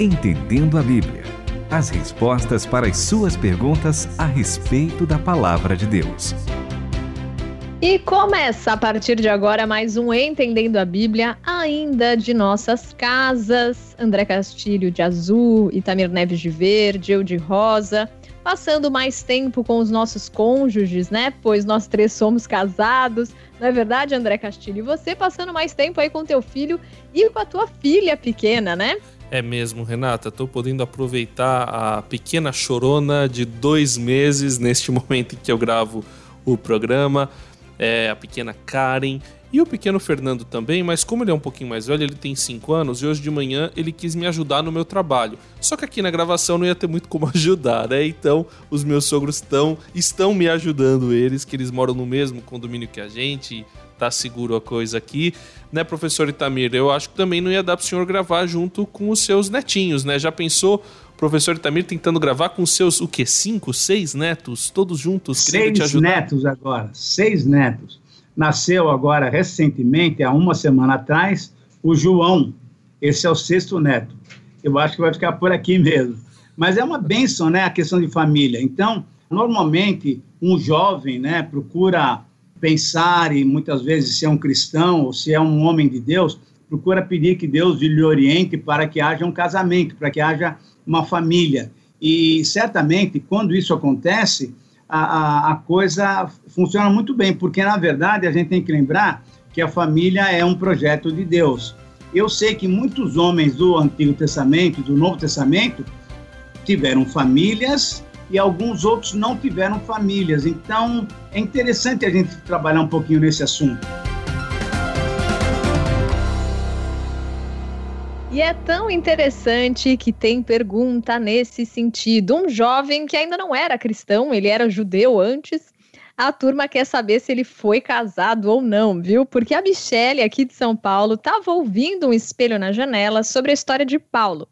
Entendendo a Bíblia. As respostas para as suas perguntas a respeito da palavra de Deus. E começa a partir de agora mais um Entendendo a Bíblia, ainda de nossas casas. André Castilho de azul, Itamir Neves de verde, eu de rosa passando mais tempo com os nossos cônjuges, né? Pois nós três somos casados. Não é verdade, André Castilho? E você passando mais tempo aí com teu filho e com a tua filha pequena, né? É mesmo, Renata. Tô podendo aproveitar a pequena chorona de dois meses neste momento em que eu gravo o programa. É, a pequena Karen e o pequeno Fernando também, mas como ele é um pouquinho mais velho, ele tem 5 anos e hoje de manhã ele quis me ajudar no meu trabalho. Só que aqui na gravação não ia ter muito como ajudar, né? Então os meus sogros estão, estão me ajudando eles, que eles moram no mesmo condomínio que a gente, tá seguro a coisa aqui. Né, professor Itamir? Eu acho que também não ia dar pro senhor gravar junto com os seus netinhos, né? Já pensou professor Itamir tentando gravar com seus, o quê? Cinco, seis netos, todos juntos, Seis netos agora, seis netos nasceu agora recentemente, há uma semana atrás, o João. Esse é o sexto neto. Eu acho que vai ficar por aqui mesmo. Mas é uma benção, né, a questão de família. Então, normalmente, um jovem, né, procura pensar e muitas vezes se é um cristão ou se é um homem de Deus, procura pedir que Deus lhe oriente para que haja um casamento, para que haja uma família. E certamente, quando isso acontece, a, a, coisa funciona muito bem, porque na verdade a gente tem que lembrar que a família é um projeto de Deus. Eu sei que muitos homens do Antigo Testamento, do Novo Testamento, tiveram famílias e alguns outros não tiveram famílias. Então é interessante a gente trabalhar um pouquinho nesse assunto. E é tão interessante que tem pergunta nesse sentido. Um jovem que ainda não era cristão, ele era judeu antes. A turma quer saber se ele foi casado ou não, viu? Porque a Michelle, aqui de São Paulo, estava ouvindo um espelho na janela sobre a história de Paulo.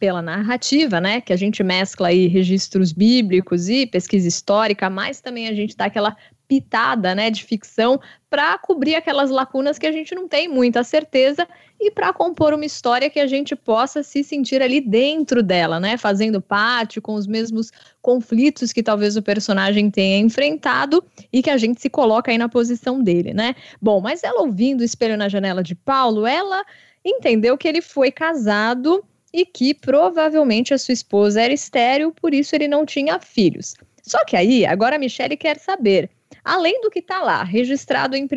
Pela narrativa, né, que a gente mescla aí registros bíblicos e pesquisa histórica, mas também a gente dá aquela pitada, né, de ficção para cobrir aquelas lacunas que a gente não tem muita certeza e para compor uma história que a gente possa se sentir ali dentro dela, né, fazendo parte com os mesmos conflitos que talvez o personagem tenha enfrentado e que a gente se coloca aí na posição dele, né? Bom, mas ela ouvindo o espelho na janela de Paulo, ela entendeu que ele foi casado e que provavelmente a sua esposa era estéril, por isso ele não tinha filhos. Só que aí, agora a Michelle quer saber Além do que está lá, registrado em 1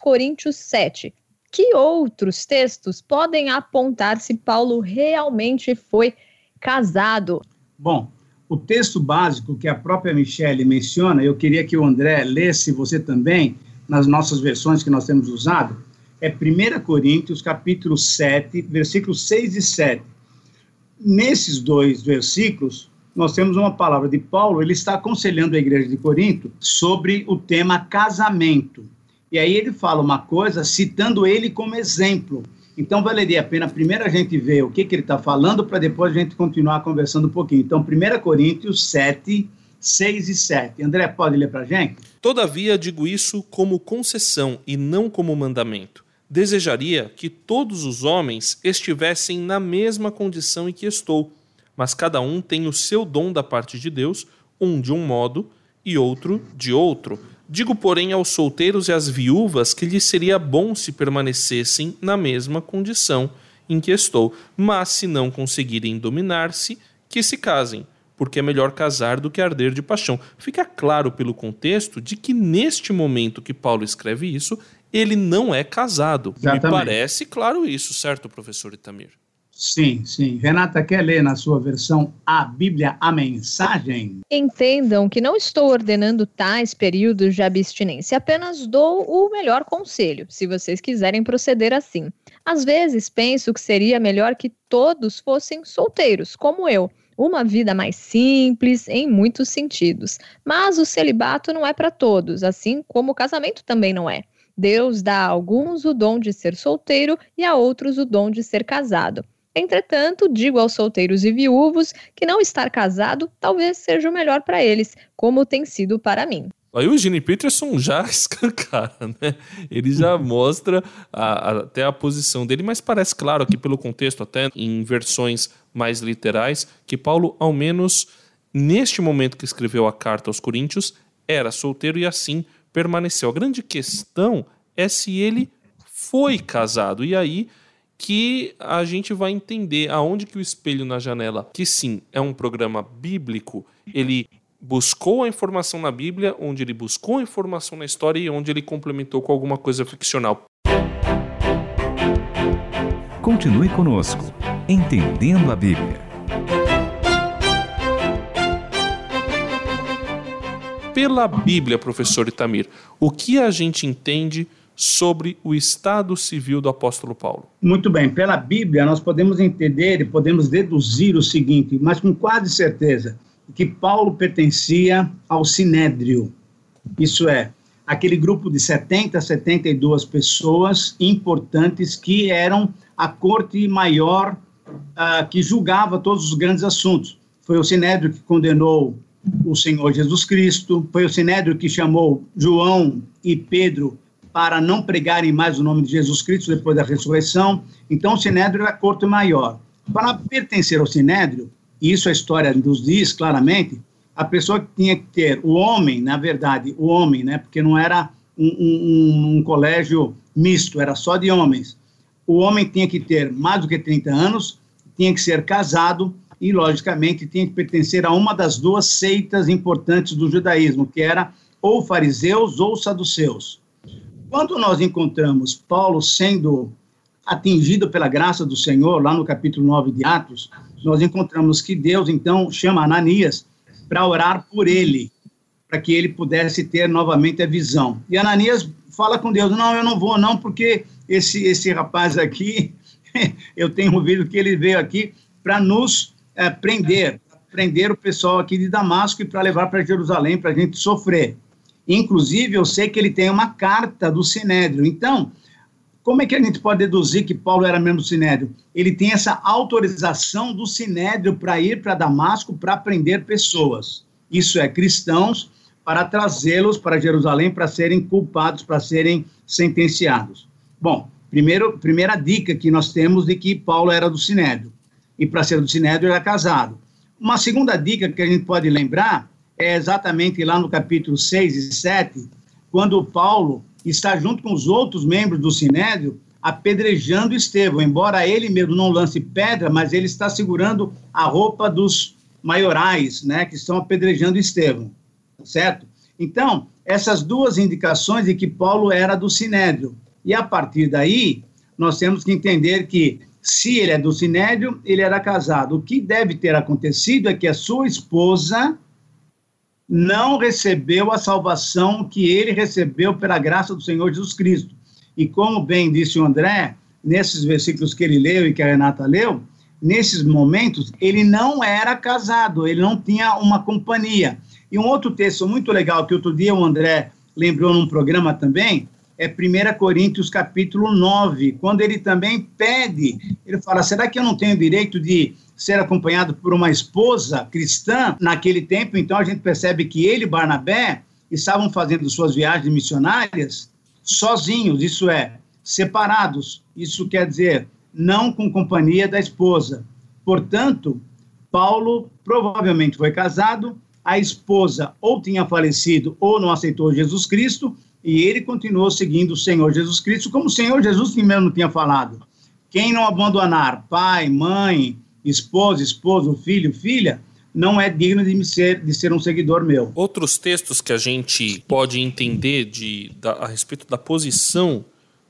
Coríntios 7, que outros textos podem apontar se Paulo realmente foi casado? Bom, o texto básico que a própria Michelle menciona, eu queria que o André lesse você também, nas nossas versões que nós temos usado, é 1 Coríntios, capítulo 7, versículos 6 e 7. Nesses dois versículos, nós temos uma palavra de Paulo, ele está aconselhando a igreja de Corinto sobre o tema casamento. E aí ele fala uma coisa citando ele como exemplo. Então valeria a pena primeiro a gente ver o que, que ele está falando para depois a gente continuar conversando um pouquinho. Então, 1 Coríntios 7, 6 e 7. André, pode ler para a gente? Todavia digo isso como concessão e não como mandamento. Desejaria que todos os homens estivessem na mesma condição em que estou mas cada um tem o seu dom da parte de Deus, um de um modo e outro de outro. Digo, porém, aos solteiros e às viúvas que lhes seria bom se permanecessem na mesma condição em que estou, mas se não conseguirem dominar-se, que se casem, porque é melhor casar do que arder de paixão. Fica claro pelo contexto de que neste momento que Paulo escreve isso, ele não é casado. Exatamente. Me parece claro isso, certo, professor Itamir? Sim, sim. Renata, quer ler na sua versão a Bíblia, a mensagem? Entendam que não estou ordenando tais períodos de abstinência, apenas dou o melhor conselho, se vocês quiserem proceder assim. Às vezes penso que seria melhor que todos fossem solteiros, como eu. Uma vida mais simples em muitos sentidos. Mas o celibato não é para todos, assim como o casamento também não é. Deus dá a alguns o dom de ser solteiro e a outros o dom de ser casado. Entretanto, digo aos solteiros e viúvos que não estar casado talvez seja o melhor para eles, como tem sido para mim. Aí o Gene Peterson já escancara, né? Ele já mostra a, a, até a posição dele, mas parece claro aqui pelo contexto, até em versões mais literais, que Paulo, ao menos neste momento que escreveu a carta aos Coríntios, era solteiro e assim permaneceu. A grande questão é se ele foi casado. E aí que a gente vai entender aonde que o espelho na janela, que sim, é um programa bíblico, ele buscou a informação na Bíblia, onde ele buscou a informação na história e onde ele complementou com alguma coisa ficcional. Continue conosco, entendendo a Bíblia. Pela Bíblia, professor Itamir, o que a gente entende sobre o estado civil do apóstolo Paulo? Muito bem, pela Bíblia nós podemos entender e podemos deduzir o seguinte, mas com quase certeza, que Paulo pertencia ao Sinédrio. Isso é, aquele grupo de 70 a 72 pessoas importantes que eram a corte maior uh, que julgava todos os grandes assuntos. Foi o Sinédrio que condenou o Senhor Jesus Cristo, foi o Sinédrio que chamou João e Pedro para não pregarem mais o nome de Jesus Cristo depois da ressurreição. Então, o Sinédrio era a corte maior. Para pertencer ao Sinédrio, isso a história nos diz claramente, a pessoa tinha que ter, o homem, na verdade, o homem, né, porque não era um, um, um colégio misto, era só de homens. O homem tinha que ter mais do que 30 anos, tinha que ser casado e, logicamente, tinha que pertencer a uma das duas seitas importantes do judaísmo, que era ou fariseus ou saduceus. Quando nós encontramos Paulo sendo atingido pela graça do Senhor, lá no capítulo 9 de Atos, nós encontramos que Deus, então, chama Ananias para orar por ele, para que ele pudesse ter novamente a visão. E Ananias fala com Deus: Não, eu não vou, não, porque esse, esse rapaz aqui, eu tenho ouvido que ele veio aqui para nos é, prender, prender o pessoal aqui de Damasco e para levar para Jerusalém, para a gente sofrer. Inclusive, eu sei que ele tem uma carta do Sinédrio. Então, como é que a gente pode deduzir que Paulo era membro do Sinédrio? Ele tem essa autorização do Sinédrio para ir para Damasco para prender pessoas. Isso é, cristãos, para trazê-los para Jerusalém para serem culpados, para serem sentenciados. Bom, primeiro, primeira dica que nós temos de que Paulo era do Sinédrio. E para ser do Sinédrio, era casado. Uma segunda dica que a gente pode lembrar é exatamente lá no capítulo 6 e 7, quando Paulo está junto com os outros membros do Sinédrio apedrejando Estevão, embora ele mesmo não lance pedra, mas ele está segurando a roupa dos maiorais, né, que estão apedrejando Estevão, certo? Então, essas duas indicações de que Paulo era do Sinédrio. E a partir daí, nós temos que entender que se ele é do Sinédrio, ele era casado. O que deve ter acontecido é que a sua esposa não recebeu a salvação que ele recebeu pela graça do Senhor Jesus Cristo. E como bem disse o André, nesses versículos que ele leu e que a Renata leu, nesses momentos ele não era casado, ele não tinha uma companhia. E um outro texto muito legal que outro dia o André lembrou num programa também, é 1 Coríntios capítulo 9, quando ele também pede, ele fala, será que eu não tenho direito de ser acompanhado por uma esposa cristã naquele tempo, então a gente percebe que ele e Barnabé estavam fazendo suas viagens missionárias sozinhos, isso é, separados. Isso quer dizer, não com companhia da esposa. Portanto, Paulo provavelmente foi casado, a esposa ou tinha falecido ou não aceitou Jesus Cristo, e ele continuou seguindo o Senhor Jesus Cristo, como o Senhor Jesus mesmo tinha falado. Quem não abandonar pai, mãe, esposa, esposo, filho, filha, não é digno de ser, de ser um seguidor meu. Outros textos que a gente pode entender de, da, a respeito da posição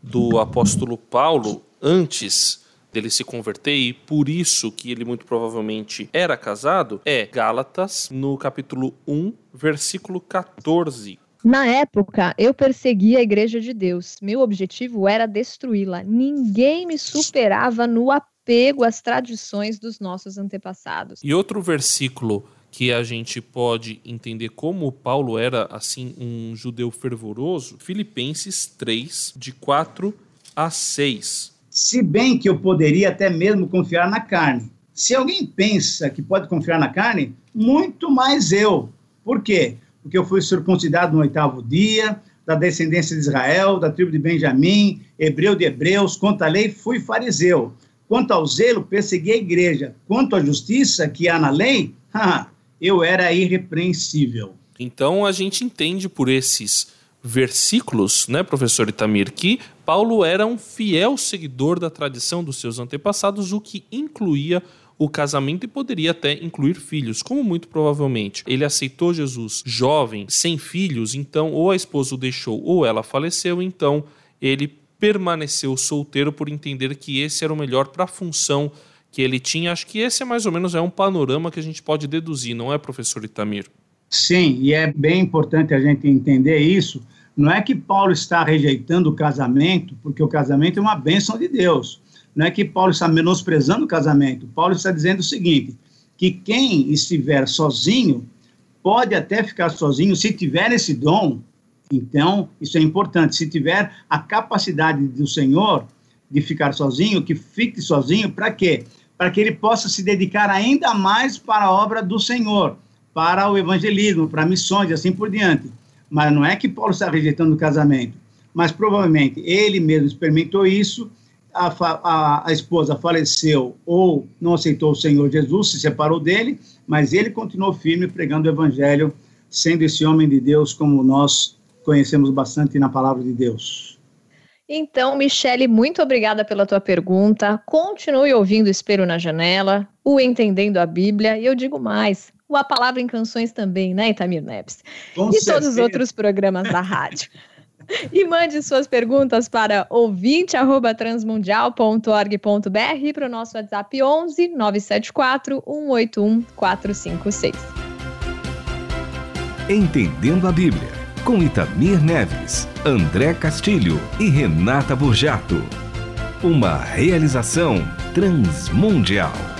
do apóstolo Paulo antes dele se converter e por isso que ele muito provavelmente era casado é Gálatas no capítulo 1, versículo 14. Na época, eu perseguia a igreja de Deus. Meu objetivo era destruí-la. Ninguém me superava no apego às tradições dos nossos antepassados. E outro versículo que a gente pode entender como Paulo era assim um judeu fervoroso, Filipenses 3 de 4 a 6. Se bem que eu poderia até mesmo confiar na carne. Se alguém pensa que pode confiar na carne, muito mais eu. Por quê? Porque eu fui circuncidado no oitavo dia, da descendência de Israel, da tribo de Benjamim, hebreu de hebreus, contra a lei, fui fariseu Quanto ao zelo, persegui a igreja. Quanto à justiça que há na lei, eu era irrepreensível. Então a gente entende por esses versículos, né, professor Itamir, que Paulo era um fiel seguidor da tradição dos seus antepassados, o que incluía o casamento e poderia até incluir filhos, como muito provavelmente. Ele aceitou Jesus jovem, sem filhos, então ou a esposa o deixou ou ela faleceu, então ele permaneceu solteiro por entender que esse era o melhor para a função que ele tinha. Acho que esse é mais ou menos é um panorama que a gente pode deduzir, não é, professor Itamir? Sim, e é bem importante a gente entender isso. Não é que Paulo está rejeitando o casamento, porque o casamento é uma bênção de Deus. Não é que Paulo está menosprezando o casamento. Paulo está dizendo o seguinte: que quem estiver sozinho pode até ficar sozinho se tiver esse dom, então, isso é importante. Se tiver a capacidade do Senhor de ficar sozinho, que fique sozinho, para quê? Para que ele possa se dedicar ainda mais para a obra do Senhor, para o evangelismo, para missões e assim por diante. Mas não é que Paulo está rejeitando o casamento, mas provavelmente ele mesmo experimentou isso, a, a, a esposa faleceu ou não aceitou o Senhor Jesus, se separou dele, mas ele continuou firme pregando o evangelho, sendo esse homem de Deus como nós conhecemos bastante na palavra de Deus. Então, Michele, muito obrigada pela tua pergunta. Continue ouvindo Espelho na Janela, o Entendendo a Bíblia, e eu digo mais, o A Palavra em Canções também, né, Itamir Neves? Com e certeza. todos os outros programas da rádio. e mande suas perguntas para ouvinte@transmundial.org.br e para o nosso WhatsApp 11 974 181 456. Entendendo a Bíblia com Itamir Neves, André Castilho e Renata Burjato. Uma realização transmundial.